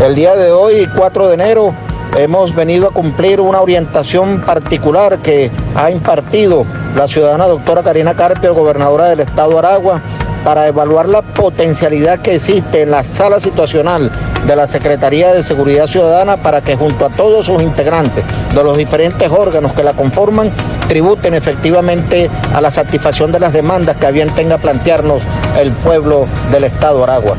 El día de hoy, 4 de enero, hemos venido a cumplir una orientación particular que ha impartido la ciudadana doctora Karina Carpio, gobernadora del estado de Aragua, para evaluar la potencialidad que existe en la sala situacional de la Secretaría de Seguridad Ciudadana para que junto a todos sus integrantes de los diferentes órganos que la conforman tributen efectivamente a la satisfacción de las demandas que a bien tenga plantearnos el pueblo del Estado de Aragua.